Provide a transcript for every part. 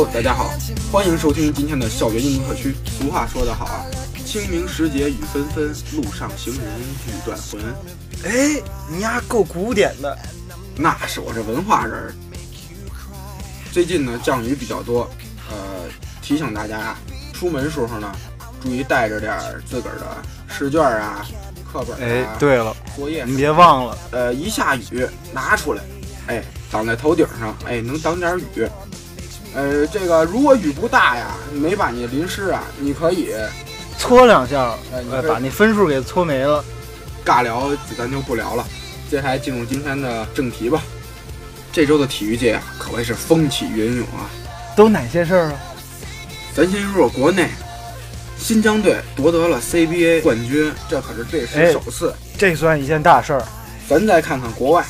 Hello，大家好，欢迎收听今天的校园运动特区。俗话说得好啊，清明时节雨纷纷，路上行人欲断魂。哎，你丫够古典的，那是我这文化人。最近呢，降雨比较多，呃，提醒大家呀，出门时候呢，注意带着点自个儿的试卷啊、课本啊。哎，对了，作业你别忘了，呃，一下雨拿出来，哎，挡在头顶上，哎，能挡点雨。呃，这个如果雨不大呀，没把你淋湿啊，你可以搓两下，呃，把那分数给搓没了。尬聊咱就不聊了，接下来进入今天的正题吧。这周的体育界啊，可谓是风起云涌啊。都哪些事儿啊？咱先说说国内，新疆队夺得了 CBA 冠军，这可是队史首次，这算一件大事儿。咱再看看国外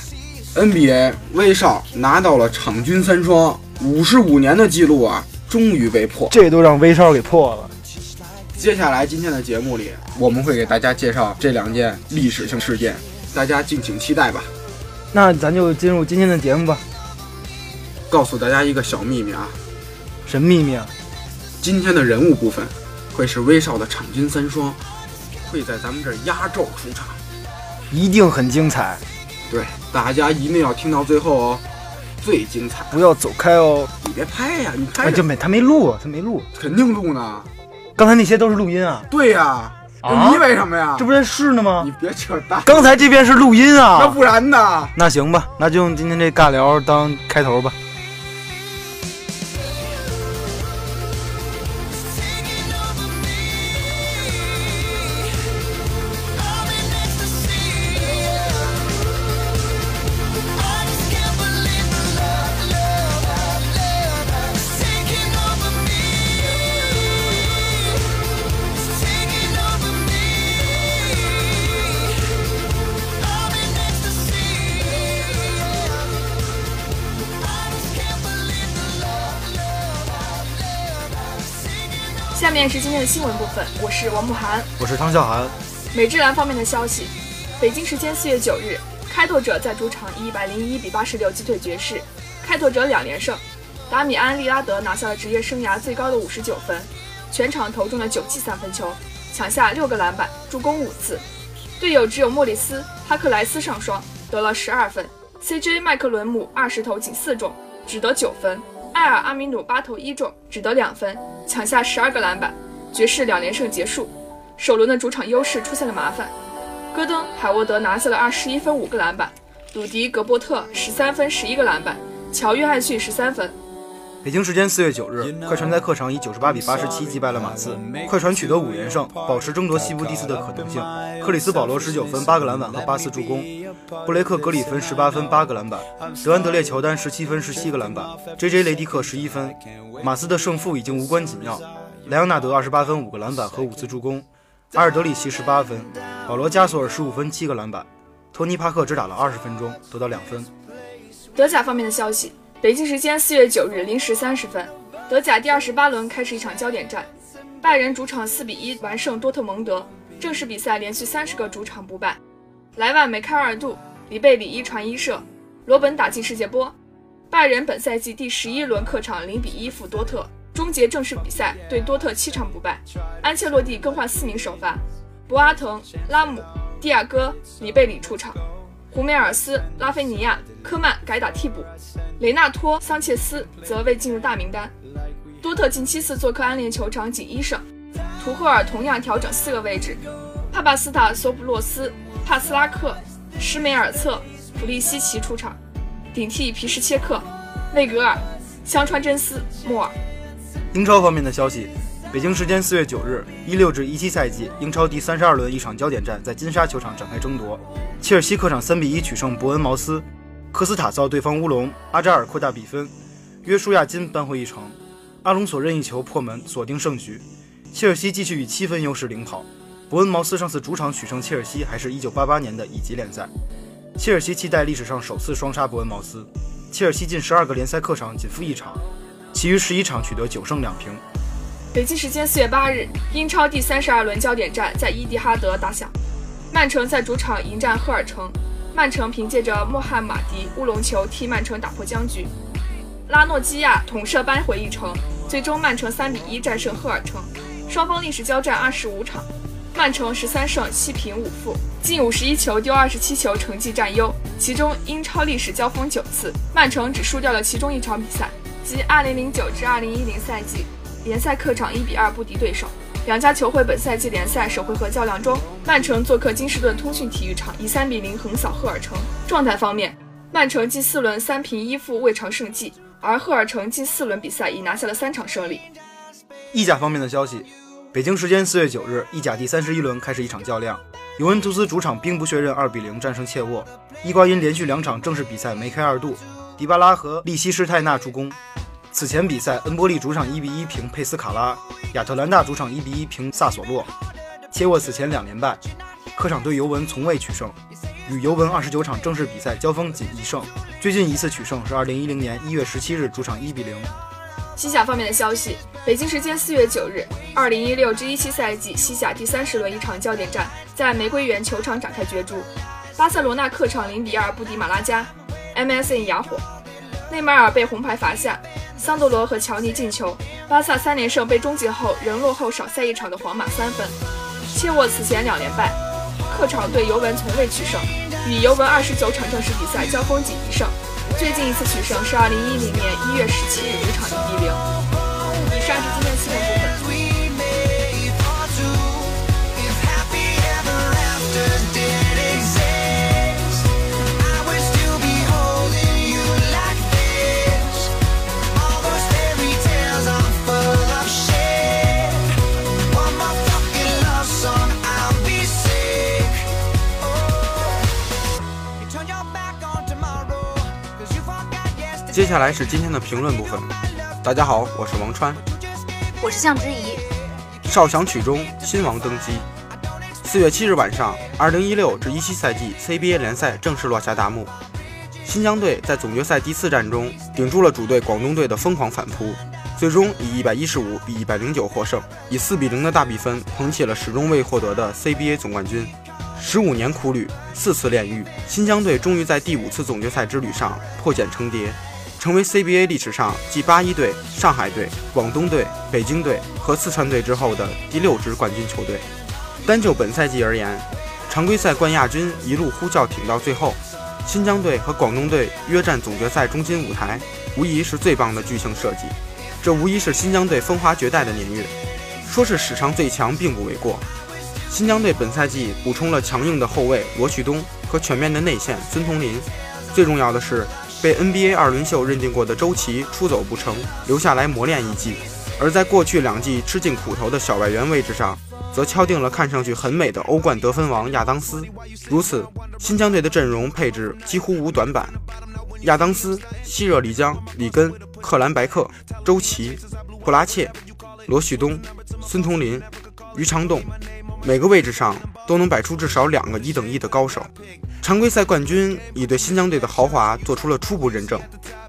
，NBA 威少拿到了场均三双。五十五年的记录啊，终于被破，这都让威少给破了。接下来今天的节目里，我们会给大家介绍这两件历史性事件，大家敬请期待吧。那咱就进入今天的节目吧。告诉大家一个小秘密啊，什么秘密啊？今天的人物部分会是威少的场均三双，会在咱们这儿压轴出场，一定很精彩。对，大家一定要听到最后哦。最精彩！不要走开哦！你别拍呀！你拍就没他没录，他没录，肯定录呢。刚才那些都是录音啊？对呀，你为什么呀？这不在试呢吗？你别扯淡！刚才这边是录音啊，那不然呢？那行吧，那就用今天这尬聊当开头吧。下面是今天的新闻部分，我是王慕涵，我是汤笑涵。美职篮方面的消息，北京时间四月九日，开拓者在主场以一百零一比八十六击退爵士，开拓者两连胜，达米安·利拉德拿下了职业生涯最高的五十九分，全场投中了九记三分球，抢下六个篮板，助攻五次，队友只有莫里斯·哈克莱斯上双，得了十二分，CJ 麦克伦姆二十投仅四中，只得九分。埃尔阿米努八投一中，只得两分，抢下十二个篮板。爵士两连胜结束，首轮的主场优势出现了麻烦。戈登·海沃德拿下了二十一分五个篮板，鲁迪·格伯特十三分十一个篮板，乔·约翰逊十三分。北京时间四月九日，快船在客场以九十八比八十七击败了马刺，快船取得五连胜，保持争夺西部第四的可能性。克里斯保罗十九分八个篮板和八次助攻，布雷克格里芬十八分八个篮板，德安德烈乔丹十七分十七个篮板，J J 雷迪克十一分。马刺的胜负已经无关紧要，莱昂纳德二十八分五个篮板和五次助攻，阿尔德里奇十八分，保罗加索尔十五分七个篮板，托尼帕克只打了二十分钟，得到两分。德甲方面的消息。北京时间四月九日零时三十分，德甲第二十八轮开始一场焦点战，拜仁主场四比一完胜多特蒙德，正式比赛连续三十个主场不败。莱万梅开二度，里贝里一传一射，罗本打进世界波。拜仁本赛季第十一轮客场零比一负多特，终结正式比赛对多特七场不败。安切洛蒂更换四名首发，博阿滕、拉姆、蒂亚戈、里贝里出场，胡梅尔斯、拉菲尼亚、科曼改打替补，雷纳托、桑切斯则未进入大名单。多特近七次做客安联球场仅一胜。图赫尔同样调整四个位置，帕帕斯塔、索普洛斯。帕斯拉克、施梅尔策、普利西奇出场，顶替皮什切克、内格尔、香川真司、莫尔。英超方面的消息，北京时间四月九日，一六至一七赛季英超第三十二轮一场焦点战在金沙球场展开争夺。切尔西客场三比一取胜伯恩茅斯，科斯塔造对方乌龙，阿扎尔扩大比分，约书亚金扳回一城，阿隆索任意球破门锁定胜局，切尔西继续以七分优势领跑。伯恩茅斯上次主场取胜切尔西还是一九八八年的乙级联赛，切尔西期待历史上首次双杀伯恩茅斯。切尔西近十二个联赛客场仅负一场，其余十一场取得九胜两平。北京时间四月八日，英超第三十二轮焦点战在伊蒂哈德打响，曼城在主场迎战赫尔城，曼城凭借着穆罕马迪乌龙球替曼城打破僵局，拉诺基亚捅射扳回一城，最终曼城三比一战胜赫尔城，双方历史交战二十五场。曼城十三胜七平五负，进五十一球丢二十七球，成绩占优。其中英超历史交锋九次，曼城只输掉了其中一场比赛，即二零零九至二零一零赛季联赛客场一比二不敌对手。两家球会本赛季联赛首回合较量中，曼城做客金士顿通讯体育场以三比零横扫赫尔城。状态方面，曼城近四轮三平一负未尝胜绩，而赫尔城近四轮比赛已拿下了三场胜利。意甲方面的消息。北京时间四月九日，意甲第三十一轮开始一场较量，尤文图斯主场兵不血刃二比零战胜切沃。伊瓜因连续两场正式比赛梅开二度，迪巴拉和利希施泰纳助攻。此前比赛，恩波利主场一比一平佩斯卡拉，亚特兰大主场一比一平萨索洛。切沃此前两连败，客场对尤文从未取胜，与尤文二十九场正式比赛交锋仅一胜，最近一次取胜是二零一零年一月十七日主场一比零。西甲方面的消息，北京时间四月九日，二零一六至一七赛季西甲第三十轮一场焦点战在玫瑰园球场展开角逐。巴塞罗那客场零比二不敌马拉加，MSN 哑火，内马尔被红牌罚下，桑德罗和乔尼进球，巴萨三连胜被终结后仍落后少赛一场的皇马三分。切沃此前两连败，客场对尤文从未取胜，与尤文二十九场正式比赛交锋仅一胜。最近一次取胜是二零一零年一月十七日主场一比零。以上是今天新闻接下来是今天的评论部分。大家好，我是王川，我是向之怡。少响曲中，新王登基。四月七日晚上，二零一六至一七赛季 CBA 联赛正式落下大幕。新疆队在总决赛第四战中顶住了主队广东队的疯狂反扑，最终以一百一十五比一百零九获胜，以四比零的大比分捧起了始终未获得的 CBA 总冠军。十五年苦旅，四次炼狱，新疆队终于在第五次总决赛之旅上破茧成蝶。成为 CBA 历史上继八一队、上海队、广东队、北京队和四川队之后的第六支冠军球队。单就本赛季而言，常规赛冠亚军一路呼啸挺到最后，新疆队和广东队约战总决赛中心舞台，无疑是最棒的巨星设计。这无疑是新疆队风华绝代的年月，说是史上最强并不为过。新疆队本赛季补充了强硬的后卫罗旭东和全面的内线孙彤林，最重要的是。被 NBA 二轮秀认定过的周琦出走不成，留下来磨练一季；而在过去两季吃尽苦头的小外援位置上，则敲定了看上去很美的欧冠得分王亚当斯。如此，新疆队的阵容配置几乎无短板：亚当斯、希热里江、里根、克兰白克、周琦、布拉切、罗旭东、孙彤林、于长栋，每个位置上都能摆出至少两个一等一的高手。常规赛冠军已对新疆队的豪华做出了初步认证，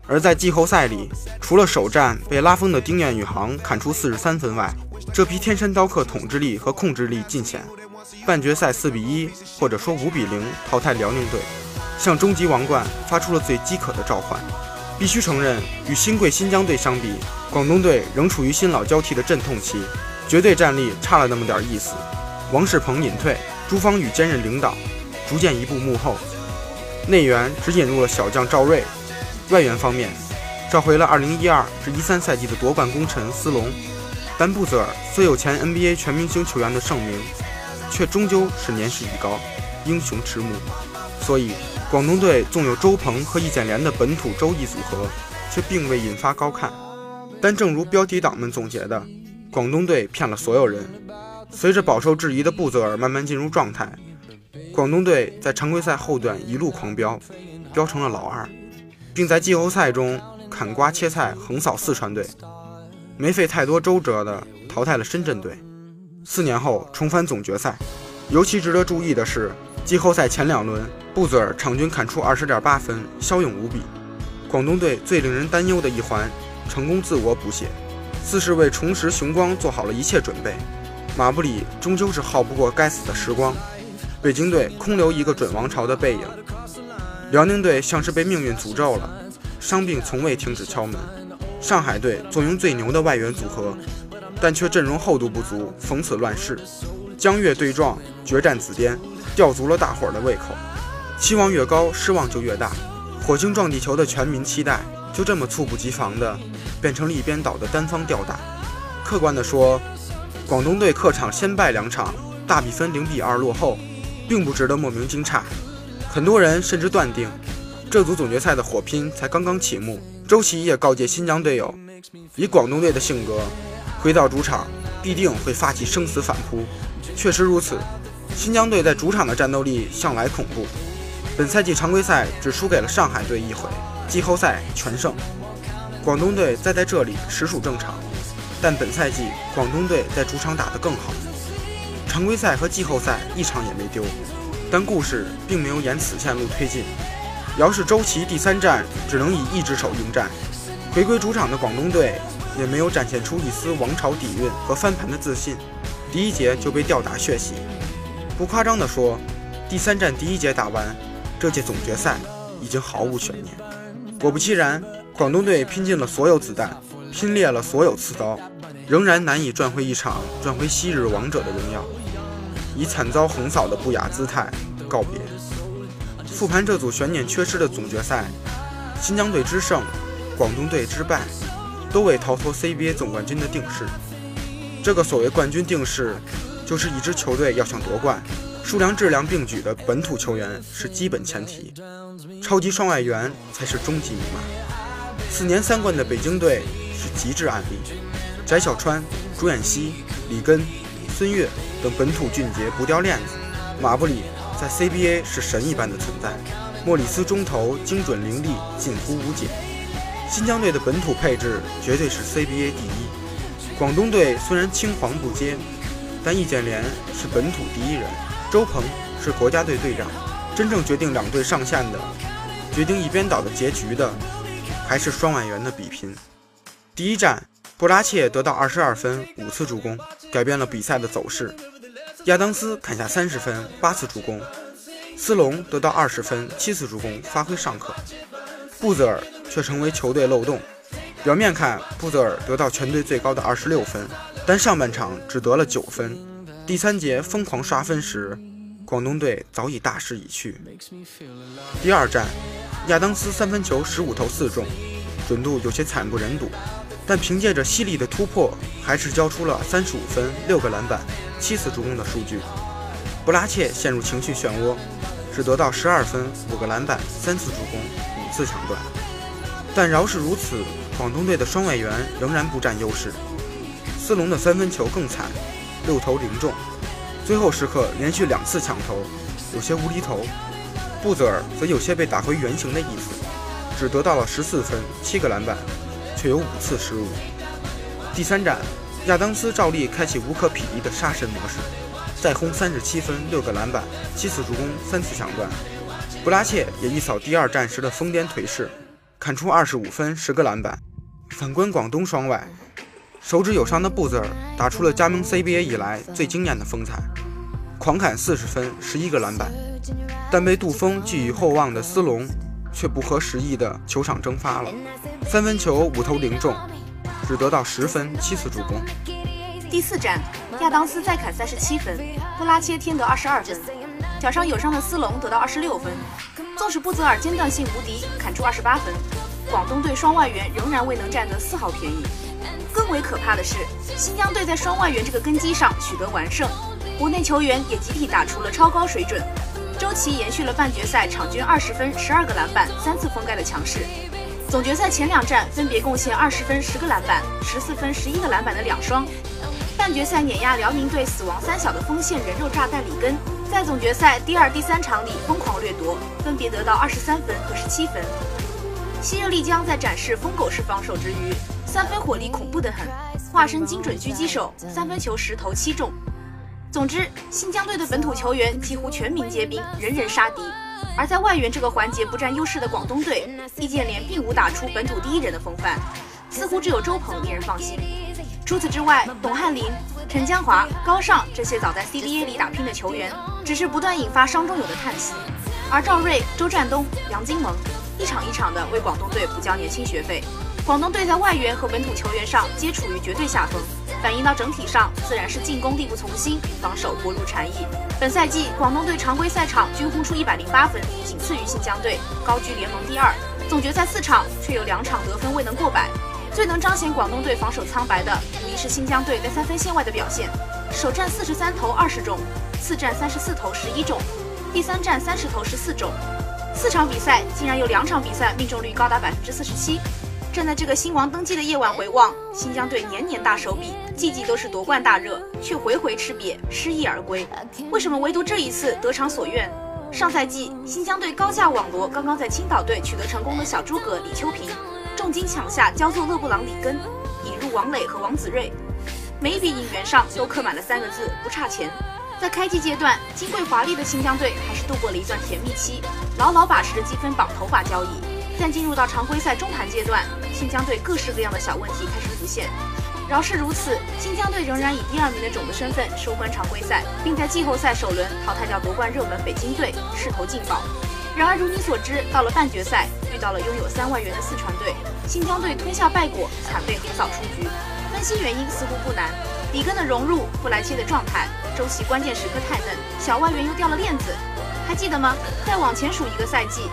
而在季后赛里，除了首战被拉风的丁彦雨航砍出四十三分外，这批天山刀客统治力和控制力尽显。半决赛四比一，或者说五比零淘汰辽宁队，向终极王冠发出了最饥渴的召唤。必须承认，与新贵新疆队相比，广东队仍处于新老交替的阵痛期，绝对战力差了那么点意思。王仕鹏隐退，朱芳雨兼任领导，逐渐移步幕后。内援只引入了小将赵睿，外援方面召回了2012至13赛季的夺冠功臣斯隆。但布泽尔虽有前 NBA 全明星球员的盛名，却终究是年事已高，英雄迟暮。所以。广东队纵有周鹏和易建联的本土周易组合，却并未引发高看。但正如标题党们总结的，广东队骗了所有人。随着饱受质疑的布泽尔慢慢进入状态，广东队在常规赛后段一路狂飙，飙成了老二，并在季后赛中砍瓜切菜横扫四川队，没费太多周折的淘汰了深圳队。四年后重返总决赛，尤其值得注意的是。季后赛前两轮，布泽尔场均砍出二十点八分，骁勇无比。广东队最令人担忧的一环，成功自我补血，似是为重拾雄光做好了一切准备。马布里终究是耗不过该死的时光，北京队空留一个准王朝的背影。辽宁队像是被命运诅咒了，伤病从未停止敲门。上海队坐拥最牛的外援组合，但却阵容厚度不足，逢此乱世。江粤对撞，决战紫巅。吊足了大伙儿的胃口，期望越高，失望就越大。火星撞地球的全民期待，就这么猝不及防的变成了一边倒的单方吊打。客观的说，广东队客场先败两场，大比分零比二落后，并不值得莫名惊诧。很多人甚至断定，这组总决赛的火拼才刚刚启幕。周琦也告诫新疆队友，以广东队的性格，回到主场必定会发起生死反扑。确实如此。新疆队在主场的战斗力向来恐怖，本赛季常规赛只输给了上海队一回，季后赛全胜。广东队再在这里实属正常，但本赛季广东队在主场打得更好，常规赛和季后赛一场也没丢。但故事并没有沿此线路推进，姚氏周琦第三战只能以一只手应战，回归主场的广东队也没有展现出一丝王朝底蕴和翻盘的自信，第一节就被吊打血洗。不夸张地说，第三战第一节打完，这届总决赛已经毫无悬念。果不其然，广东队拼尽了所有子弹，拼裂了所有刺刀，仍然难以赚回一场赚回昔日王者的荣耀，以惨遭横扫的不雅姿态告别。复盘这组悬念缺失的总决赛，新疆队之胜，广东队之败，都未逃脱 CBA 总冠军的定势。这个所谓冠军定势。就是一支球队要想夺冠，数量质量并举的本土球员是基本前提，超级双外援才是终极密码。四年三冠的北京队是极致案例，翟小川、朱彦西、李根、孙悦等本土俊杰不掉链子，马布里在 CBA 是神一般的存在，莫里斯中投精准凌厉，近乎无解。新疆队的本土配置绝对是 CBA 第一，广东队虽然青黄不接。但易建联是本土第一人，周鹏是国家队队长，真正决定两队上限的、决定一边倒的结局的，还是双外援的比拼。第一站，布拉切得到二十二分、五次助攻，改变了比赛的走势。亚当斯砍下三十分、八次助攻，斯隆得到二十分、七次助攻，发挥尚可。布泽尔却成为球队漏洞。表面看，布泽尔得到全队最高的二十六分。但上半场只得了九分，第三节疯狂刷分时，广东队早已大势已去。第二战，亚当斯三分球十五投四中，准度有些惨不忍睹，但凭借着犀利的突破，还是交出了三十五分、六个篮板、七次助攻的数据。布拉切陷入情绪漩涡，只得到十二分、五个篮板、三次助攻、五次抢断。但饶是如此，广东队的双外援仍然不占优势。斯隆的三分球更惨，六投零中，最后时刻连续两次抢投，有些无厘头。布泽尔则有些被打回原形的意思，只得到了十四分、七个篮板，却有五次失误。第三战，亚当斯照例开启无可匹敌的杀神模式，再轰三十七分、六个篮板、七次助攻、三次抢断。布拉切也一扫第二战时的疯癫颓势，砍出二十五分、十个篮板。反观广东双外，手指有伤的布泽尔打出了加盟 CBA 以来最惊艳的风采，狂砍四十分、十一个篮板。但被杜锋寄予厚望的斯隆却不合时宜的球场蒸发了，三分球五投零中，只得到十分、七次助攻。第四战，亚当斯再砍三十七分，布拉切添得二十二分，脚上有伤的斯隆得到二十六分。纵使布泽尔间断性无敌，砍出二十八分，广东队双外援仍然未能占得丝毫便宜。更为可怕的是，新疆队在双外援这个根基上取得完胜，国内球员也集体打出了超高水准。周琦延续了半决赛场均二十分、十二个篮板、三次封盖的强势。总决赛前两战分别贡献二十分、十个篮板、十四分、十一个篮板的两双。半决赛碾压辽宁队死亡三小的锋线人肉炸弹里根，在总决赛第二、第三场里疯狂掠夺，分别得到二十三分和十七分。西热丽江在展示疯狗式防守之余，三分火力恐怖得很，化身精准狙击手，三分球十投七中。总之，新疆队的本土球员几乎全民皆兵，人人杀敌。而在外援这个环节不占优势的广东队，易建联并无打出本土第一人的风范，似乎只有周鹏令人放心。除此之外，董翰林、陈江华、高尚这些早在 CBA 里打拼的球员，只是不断引发伤中友的叹息。而赵睿、周占东、杨金蒙一场一场的为广东队补交年轻学费。广东队在外援和本土球员上皆处于绝对下风，反映到整体上自然是进攻力不从心，防守薄如蝉翼。本赛季广东队常规赛场均轰出一百零八分，仅次于新疆队，高居联盟第二。总决赛四场却有两场得分未能过百。最能彰显广东队防守苍白的，无疑是新疆队在三分线外的表现。首战四十三投二十中，次战三十四投十一中，第三战三十投十四中。四场比赛竟然有两场比赛命中率高达百分之四十七。站在这个新王登基的夜晚回望，新疆队年年大手笔，季季都是夺冠大热，却回回吃瘪，失意而归。为什么唯独这一次得偿所愿？上赛季新疆队高价网罗刚刚在青岛队取得成功的小诸葛李秋平。重金抢下焦作勒布朗里根，引入王磊和王子睿，每一笔引援上都刻满了三个字：不差钱。在开季阶段，金贵华丽的新疆队还是度过了一段甜蜜期，牢牢把持着积分榜头把交椅。但进入到常规赛中盘阶段，新疆队各式各样的小问题开始浮现。饶是如此，新疆队仍然以第二名的种子身份收官常规赛，并在季后赛首轮淘汰掉夺冠热门北京队，势头劲爆。然而，如你所知，到了半决赛，遇到了拥有三外援的四川队。新疆队吞下败果，惨被横扫出局。分析原因似乎不难：里根的融入，布莱切的状态，周琦关键时刻太嫩，小外援又掉了链子。还记得吗？再往前数一个赛季，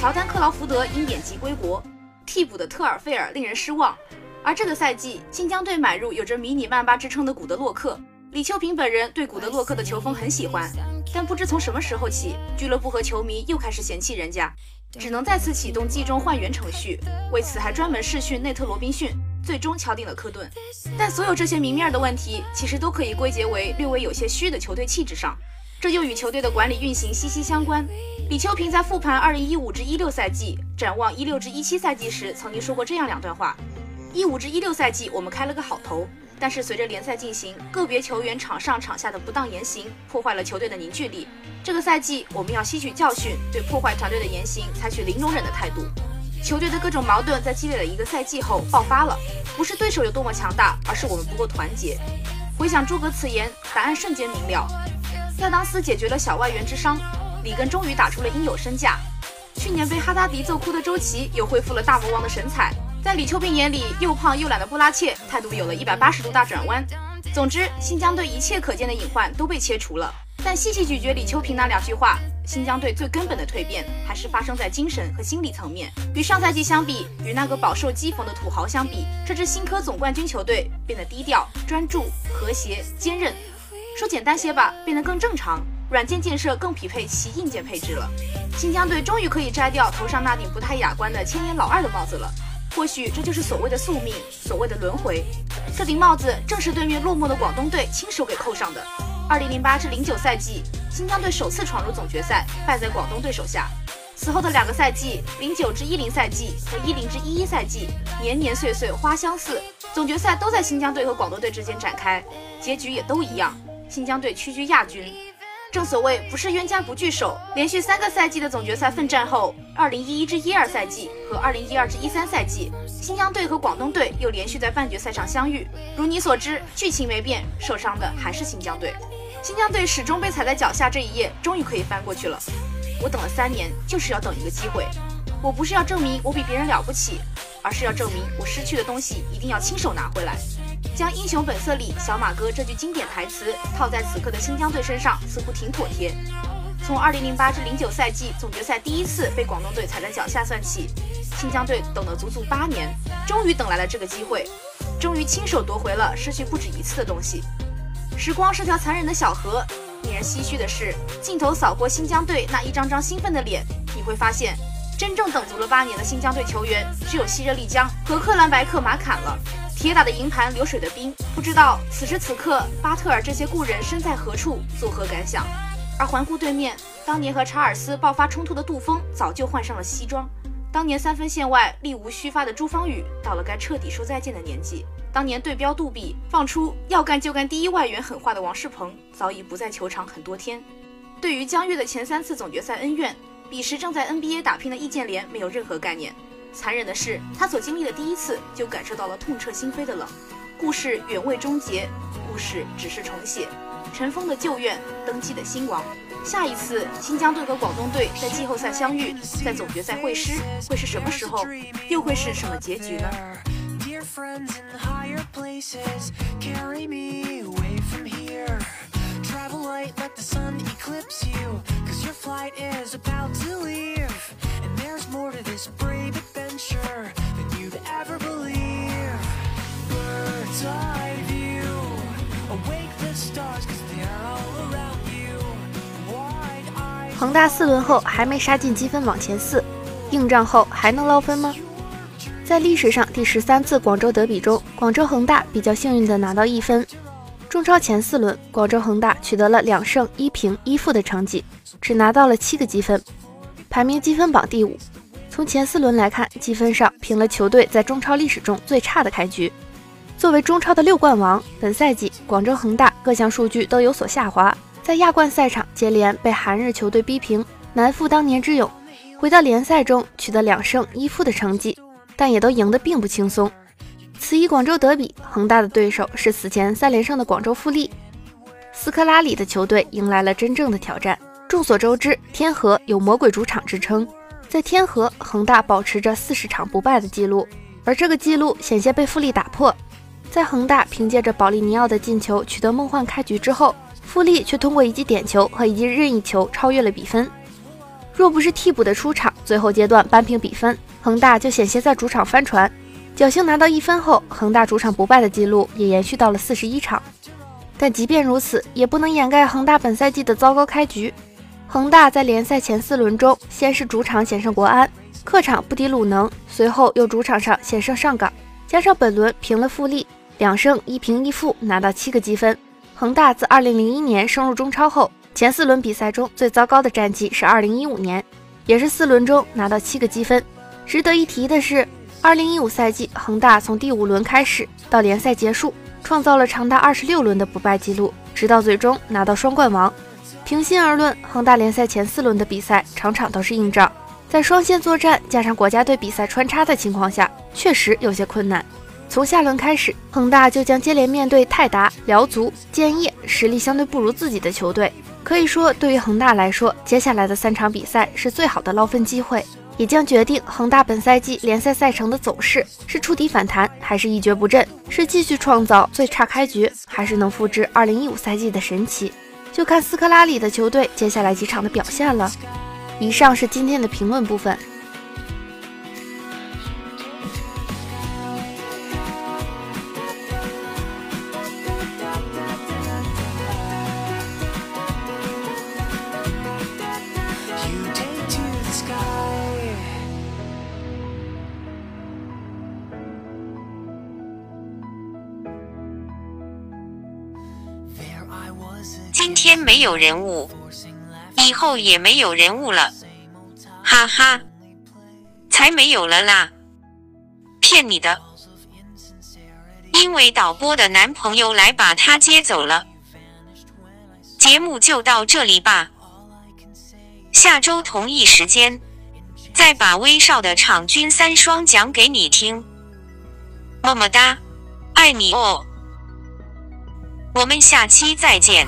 乔丹、克劳福德因典籍归国，替补的特尔费尔令人失望。而这个赛季，新疆队买入有着迷你曼巴之称的古德洛克。李秋平本人对古德洛克的球风很喜欢，但不知从什么时候起，俱乐部和球迷又开始嫌弃人家。只能再次启动季中换员程序，为此还专门试训内特罗宾逊，最终敲定了科顿。但所有这些明面的问题，其实都可以归结为略微有些虚的球队气质上，这又与球队的管理运行息息相关。李秋平在复盘2015至16赛季，展望16至17赛季时，曾经说过这样两段话：15至16赛季我们开了个好头。但是随着联赛进行，个别球员场上场下的不当言行破坏了球队的凝聚力。这个赛季我们要吸取教训，对破坏团队的言行采取零容忍的态度。球队的各种矛盾在积累了一个赛季后爆发了，不是对手有多么强大，而是我们不够团结。回想诸葛此言，答案瞬间明了。亚当斯解决了小外援之伤，里根终于打出了应有身价。去年被哈达迪揍哭的周琦又恢复了大魔王的神采。在李秋平眼里，又胖又懒的布拉切态度有了一百八十度大转弯。总之，新疆队一切可见的隐患都被切除了。但细细咀嚼李秋平那两句话，新疆队最根本的蜕变还是发生在精神和心理层面。与上赛季相比，与那个饱受讥讽的土豪相比，这支新科总冠军球队变得低调、专注、和谐、坚韧。说简单些吧，变得更正常。软件建设更匹配其硬件配置了。新疆队终于可以摘掉头上那顶不太雅观的千年老二的帽子了。或许这就是所谓的宿命，所谓的轮回。这顶帽子正是对面落寞的广东队亲手给扣上的。二零零八至零九赛季，新疆队首次闯入总决赛，败在广东队手下。此后的两个赛季，零九至一零赛季和一零至一一赛季，年年岁岁花相似，总决赛都在新疆队和广东队之间展开，结局也都一样，新疆队屈居亚军。正所谓不是冤家不聚首，连续三个赛季的总决赛奋战后，二零一一至一二赛季和二零一二至一三赛季，新疆队和广东队又连续在半决赛上相遇。如你所知，剧情没变，受伤的还是新疆队。新疆队始终被踩在脚下，这一页终于可以翻过去了。我等了三年，就是要等一个机会。我不是要证明我比别人了不起，而是要证明我失去的东西一定要亲手拿回来。将《英雄本色》里小马哥这句经典台词套在此刻的新疆队身上，似乎挺妥帖。从2008至09赛季总决赛第一次被广东队踩在脚下算起，新疆队等了足足八年，终于等来了这个机会，终于亲手夺回了失去不止一次的东西。时光是条残忍的小河，令人唏嘘的是，镜头扫过新疆队那一张张兴奋的脸，你会发现，真正等足了八年的新疆队球员只有希热丽江和克兰白克马坎了。铁打的营盘流水的兵，不知道此时此刻巴特尔这些故人身在何处，作何感想？而环顾对面，当年和查尔斯爆发冲突的杜锋早就换上了西装；当年三分线外力无虚发的朱芳雨，到了该彻底说再见的年纪；当年对标杜比放出要干就干第一外援狠话的王仕鹏，早已不在球场很多天。对于江越的前三次总决赛恩怨，彼时正在 NBA 打拼的易建联没有任何概念。残忍的是，他所经历的第一次就感受到了痛彻心扉的冷。故事远未终结，故事只是重写。尘封的旧怨，登基的新王。下一次新疆队和广东队在季后赛相遇，在总决赛会师，会是什么时候？又会是什么结局呢？White let the sun eclipse you. Cause your flight is about to leave. And there's more to this brave adventure than you'd ever believe. Birds of you awake the stars coz they're all around you. White eyed 恒大四轮后还没杀进积分榜前四硬仗后还能捞分吗？在历史上第十三次广州德比中广州恒大比较幸运的拿到一分中超前四轮，广州恒大取得了两胜一平一负的成绩，只拿到了七个积分，排名积分榜第五。从前四轮来看，积分上平了球队在中超历史中最差的开局。作为中超的六冠王，本赛季广州恒大各项数据都有所下滑。在亚冠赛场接连被韩日球队逼平，难复当年之勇。回到联赛中取得两胜一负的成绩，但也都赢得并不轻松。此一广州德比，恒大的对手是此前三连胜的广州富力。斯科拉里的球队迎来了真正的挑战。众所周知，天河有“魔鬼主场”之称，在天河，恒大保持着四十场不败的记录，而这个记录险些被富力打破。在恒大凭借着保利尼奥的进球取得梦幻开局之后。富力却通过一记点球和一记任意球超越了比分。若不是替补的出场，最后阶段扳平比分，恒大就险些在主场翻船。侥幸拿到一分后，恒大主场不败的记录也延续到了四十一场。但即便如此，也不能掩盖恒大本赛季的糟糕开局。恒大在联赛前四轮中，先是主场险胜国安，客场不敌鲁能，随后又主场上险胜上港，加上本轮平了富力，两胜一平一负，拿到七个积分。恒大自2001年升入中超后，前四轮比赛中最糟糕的战绩是2015年，也是四轮中拿到七个积分。值得一提的是，2015赛季恒大从第五轮开始到联赛结束，创造了长达二十六轮的不败记录，直到最终拿到双冠王。平心而论，恒大联赛前四轮的比赛场场都是硬仗，在双线作战加上国家队比赛穿插的情况下，确实有些困难。从下轮开始，恒大就将接连面对泰达、辽足、建业实力相对不如自己的球队。可以说，对于恒大来说，接下来的三场比赛是最好的捞分机会，也将决定恒大本赛季联赛赛程的走势：是触底反弹，还是一蹶不振；是继续创造最差开局，还是能复制2015赛季的神奇？就看斯科拉里的球队接下来几场的表现了。以上是今天的评论部分。有人物，以后也没有人物了，哈哈，才没有了啦！骗你的，因为导播的男朋友来把他接走了。节目就到这里吧，下周同一时间再把威少的场均三双讲给你听。么么哒，爱你哦！我们下期再见。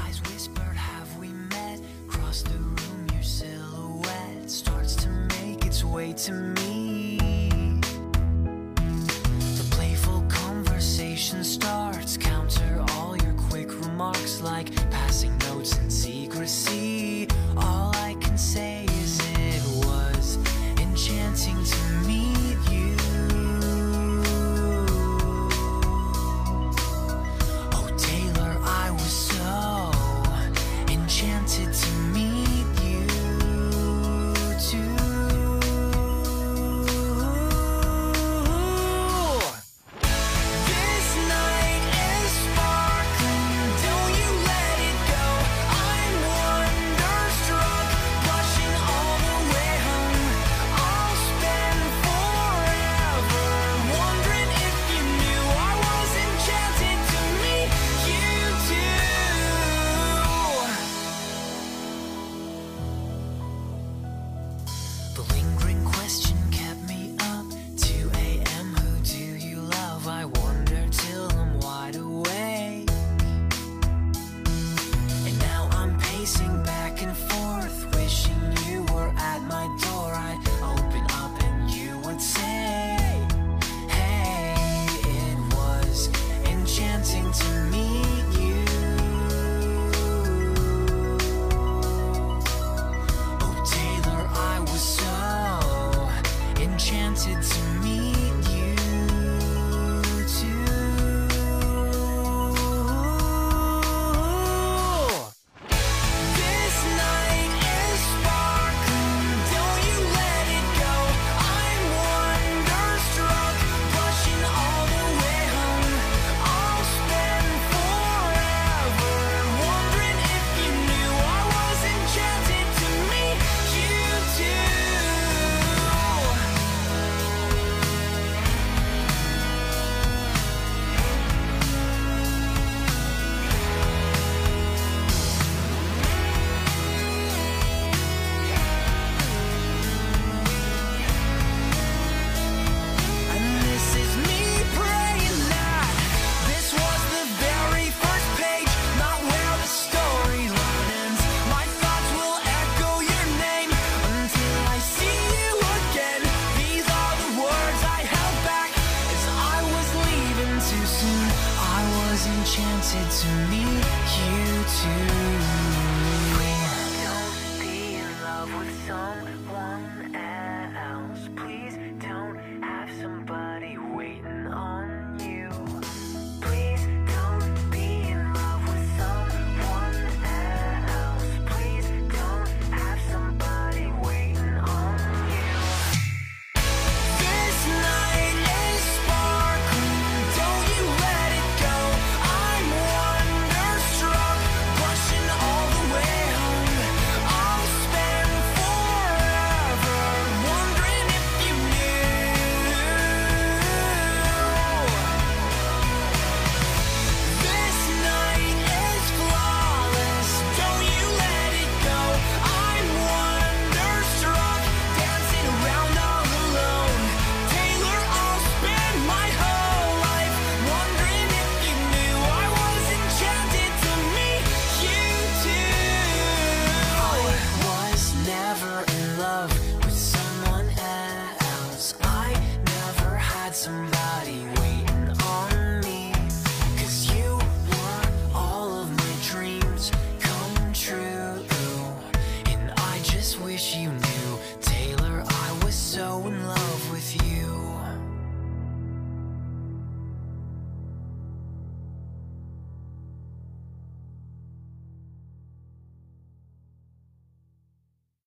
talks like